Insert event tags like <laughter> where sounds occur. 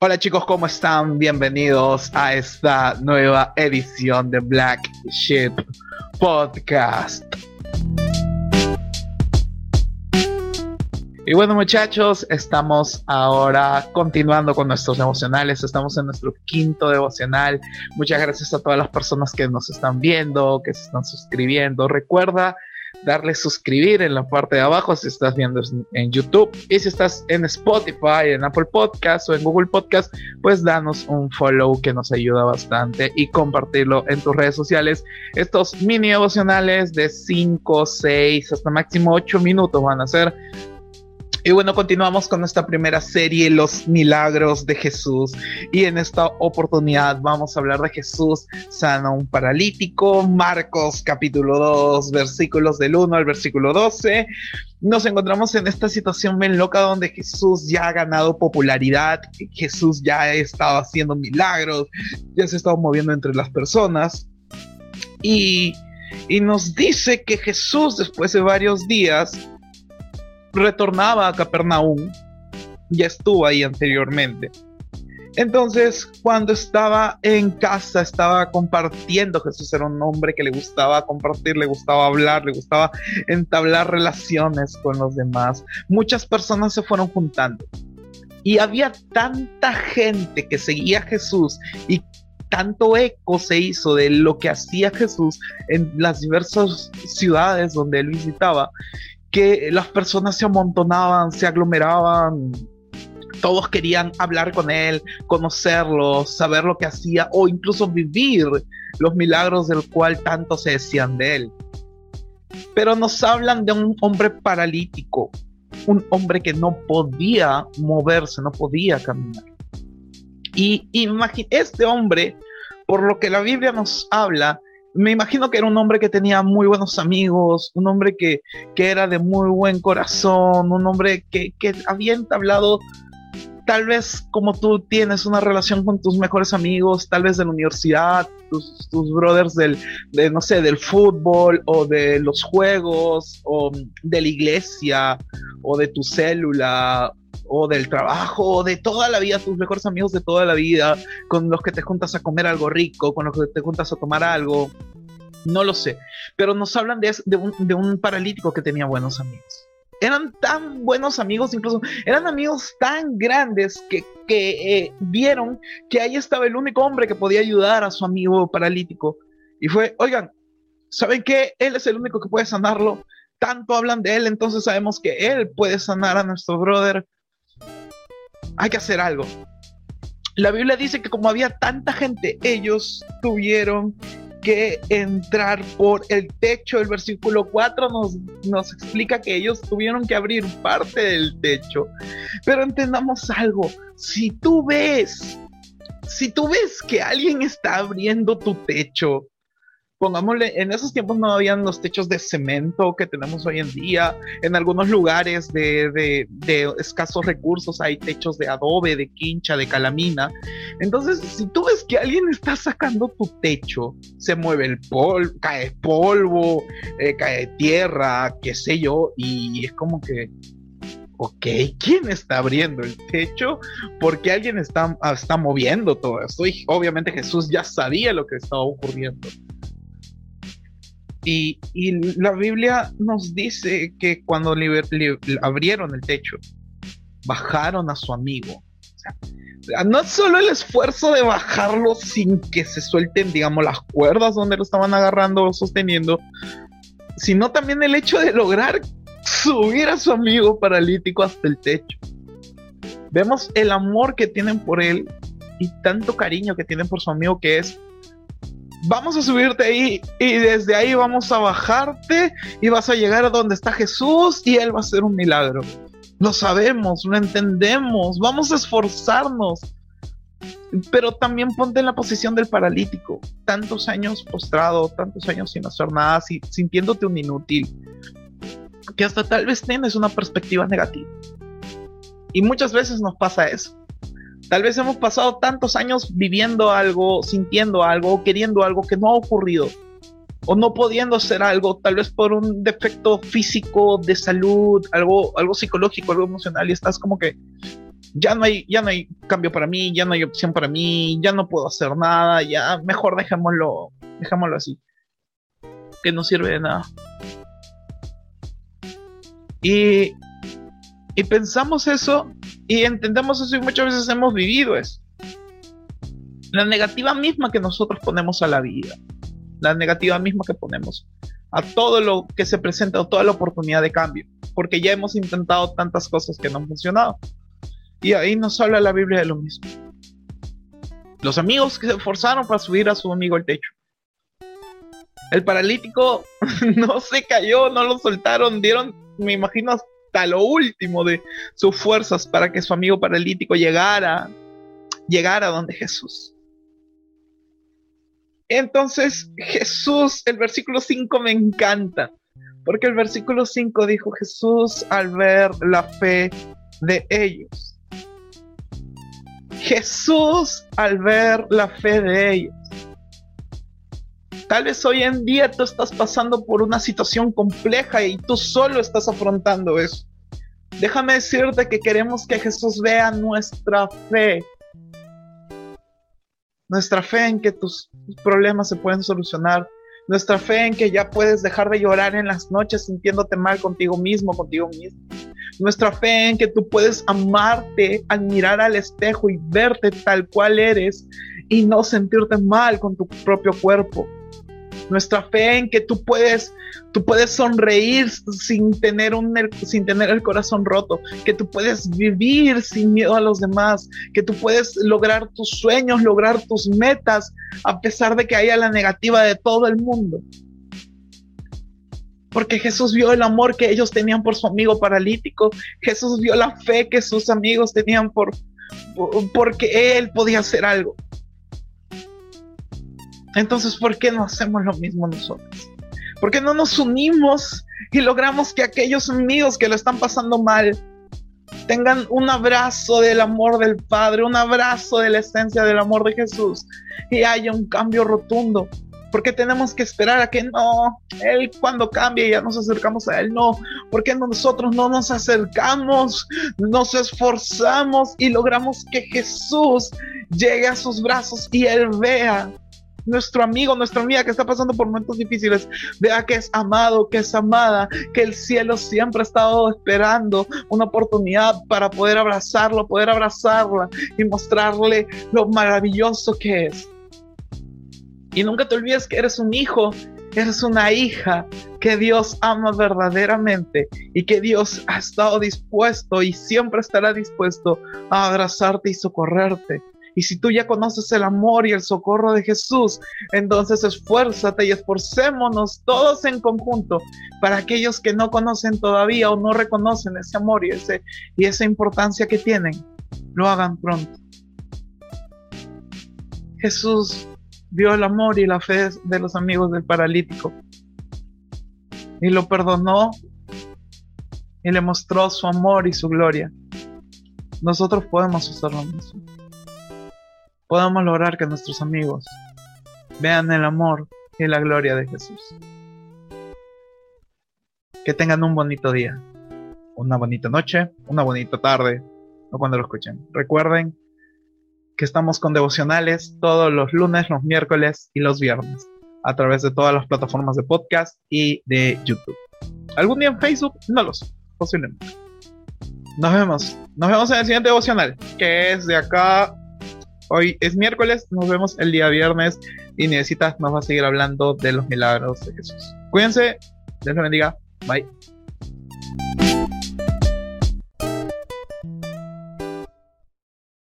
Hola chicos, ¿cómo están? Bienvenidos a esta nueva edición de Black Ship Podcast. Y bueno muchachos, estamos ahora continuando con nuestros devocionales, estamos en nuestro quinto devocional. Muchas gracias a todas las personas que nos están viendo, que se están suscribiendo. Recuerda darle suscribir en la parte de abajo si estás viendo en YouTube y si estás en Spotify, en Apple Podcast o en Google Podcast, pues danos un follow que nos ayuda bastante y compartirlo en tus redes sociales. Estos mini devocionales de 5, 6 hasta máximo 8 minutos van a ser y bueno, continuamos con nuestra primera serie, Los Milagros de Jesús. Y en esta oportunidad vamos a hablar de Jesús sana un paralítico, Marcos capítulo 2, versículos del 1 al versículo 12. Nos encontramos en esta situación bien loca donde Jesús ya ha ganado popularidad, Jesús ya ha estado haciendo milagros, ya se ha estado moviendo entre las personas. Y, y nos dice que Jesús, después de varios días, retornaba a Capernaum, ya estuvo ahí anteriormente. Entonces, cuando estaba en casa, estaba compartiendo, Jesús era un hombre que le gustaba compartir, le gustaba hablar, le gustaba entablar relaciones con los demás. Muchas personas se fueron juntando y había tanta gente que seguía a Jesús y tanto eco se hizo de lo que hacía Jesús en las diversas ciudades donde él visitaba, que las personas se amontonaban, se aglomeraban, todos querían hablar con él, conocerlo, saber lo que hacía o incluso vivir los milagros del cual tanto se decían de él. Pero nos hablan de un hombre paralítico, un hombre que no podía moverse, no podía caminar. Y este hombre, por lo que la Biblia nos habla, me imagino que era un hombre que tenía muy buenos amigos, un hombre que, era de muy buen corazón, un hombre que, había entablado tal vez como tú tienes una relación con tus mejores amigos, tal vez de la universidad, tus, tus brothers del, de, no sé, del fútbol o de los juegos o de la iglesia o de tu célula o del trabajo o de toda la vida, tus mejores amigos de toda la vida, con los que te juntas a comer algo rico, con los que te juntas a tomar algo, no lo sé, pero nos hablan de, un, paralítico que tenía buenos amigos. Eran tan buenos amigos, incluso eran amigos tan grandes que, eh, vieron que ahí estaba el único hombre que podía ayudar a su amigo paralítico. Y fue, oigan, ¿saben qué? Él es el único que puede sanarlo. Tanto hablan de él, entonces sabemos que él puede sanar a nuestro brother. Hay que hacer algo. La Biblia dice que como había tanta gente, ellos tuvieron que entrar por el techo. El versículo 4 nos, nos explica que ellos tuvieron que abrir parte del techo. Pero entendamos algo, si tú ves, si tú ves que alguien está abriendo tu techo, pongámosle, en esos tiempos no habían los techos de cemento que tenemos hoy en día. En algunos lugares de, escasos recursos hay techos de adobe, de quincha, de calamina. Entonces, si tú ves que alguien está sacando tu techo, se mueve el polvo, cae polvo, eh, cae tierra, qué sé yo, y es como que ok, ¿quién está abriendo el techo? Porque alguien está, está moviendo todo esto. Y obviamente Jesús ya sabía lo que estaba ocurriendo. Y, la Biblia nos dice que cuando abrieron el techo, bajaron a su amigo. no solo el esfuerzo de bajarlo sin que se suelten, digamos, las cuerdas donde lo estaban agarrando o sosteniendo, sino también el hecho de lograr subir a su amigo paralítico hasta el techo. Vemos el amor que tienen por él y tanto cariño que tienen por su amigo que es vamos a subirte ahí y desde ahí vamos a bajarte y vas a llegar a donde está Jesús y Él va a hacer un milagro. Lo sabemos, lo entendemos, vamos a esforzarnos. Pero también ponte en la posición del paralítico, tantos años postrado, tantos años sin hacer nada, sintiéndote un inútil, que hasta tal vez tienes una perspectiva negativa. Y muchas veces nos pasa eso Tal vez hemos pasado tantos años viviendo algo, sintiendo algo, queriendo algo que no ha ocurrido. O no pudiendo hacer algo, tal vez por un defecto físico, de salud, algo, algo psicológico, algo emocional, y estás como que ya no hay, ya no hay cambio para mí, ya no hay opción para mí, ya no puedo hacer nada, ya mejor dejémoslo, dejémoslo así. Que no sirve de nada. Y, y pensamos eso y entendemos eso y muchas veces hemos vivido eso. La negativa misma que nosotros ponemos a la vida, la negativa misma que ponemos a todo lo que se presenta o toda la oportunidad de cambio, porque ya hemos intentado tantas cosas que no han funcionado. Y ahí nos habla la Biblia de lo mismo. Los amigos que se esforzaron para subir a su amigo al techo. El paralítico <laughs> no se cayó, no lo soltaron, dieron, me imagino, hasta lo último de sus fuerzas para que su amigo paralítico llegara, llegara donde Jesús. Entonces Jesús, el versículo 5 me encanta, porque el versículo 5 dijo Jesús al ver la fe de ellos. Jesús al ver la fe de ellos. Tal vez hoy en día tú estás pasando por una situación compleja y tú solo estás afrontando eso. Déjame decirte que queremos que Jesús vea nuestra fe. Nuestra fe en que tus problemas se pueden solucionar. Nuestra fe en que ya puedes dejar de llorar en las noches sintiéndote mal contigo mismo, contigo mismo nuestra fe en que tú puedes amarte al mirar al espejo y verte tal cual eres y no sentirte mal con tu propio cuerpo. Nuestra fe en que tú puedes, tú puedes sonreír sin tener, un, sin tener el corazón roto, que tú puedes vivir sin miedo a los demás, que tú puedes lograr tus sueños, lograr tus metas, a pesar de que haya la negativa de todo el mundo porque Jesús vio el amor que ellos tenían por su amigo paralítico, Jesús vio la fe que sus amigos tenían por, porque él podía hacer algo. Entonces, ¿por qué no hacemos lo mismo nosotros? ¿Por qué no nos unimos y logramos que aquellos amigos que lo están pasando mal tengan un abrazo del amor del Padre, un abrazo de la esencia del amor de Jesús y haya un cambio rotundo? ¿Por qué tenemos que esperar a que no? Él cuando cambie ya nos acercamos a Él. No, ¿por qué nosotros no nos acercamos, nos esforzamos y logramos que Jesús llegue a sus brazos y Él vea nuestro amigo, nuestra amiga que está pasando por momentos difíciles, vea que es amado, que es amada, que el cielo siempre ha estado esperando una oportunidad para poder abrazarlo, poder abrazarla y mostrarle lo maravilloso que es. Y nunca te olvides que eres un hijo, eres una hija que Dios ama verdaderamente y que Dios ha estado dispuesto y siempre estará dispuesto a abrazarte y socorrerte. Y si tú ya conoces el amor y el socorro de Jesús, entonces esfuérzate y esforcémonos todos en conjunto para aquellos que no conocen todavía o no reconocen ese amor y, ese, y esa importancia que tienen, lo hagan pronto. Jesús vio el amor y la fe de los amigos del paralítico y lo perdonó y le mostró su amor y su gloria. Nosotros podemos hacer mismo. Podemos lograr que nuestros amigos vean el amor y la gloria de Jesús. Que tengan un bonito día, una bonita noche, una bonita tarde, o cuando lo escuchen. Recuerden que estamos con devocionales todos los lunes, los miércoles y los viernes a través de todas las plataformas de podcast y de YouTube. ¿Algún día en Facebook? No lo sé, posiblemente. Nos vemos. Nos vemos en el siguiente devocional, que es de acá. Hoy es miércoles, nos vemos el día viernes y necesitas nos va a seguir hablando de los milagros de Jesús. Cuídense, Dios los bendiga. Bye.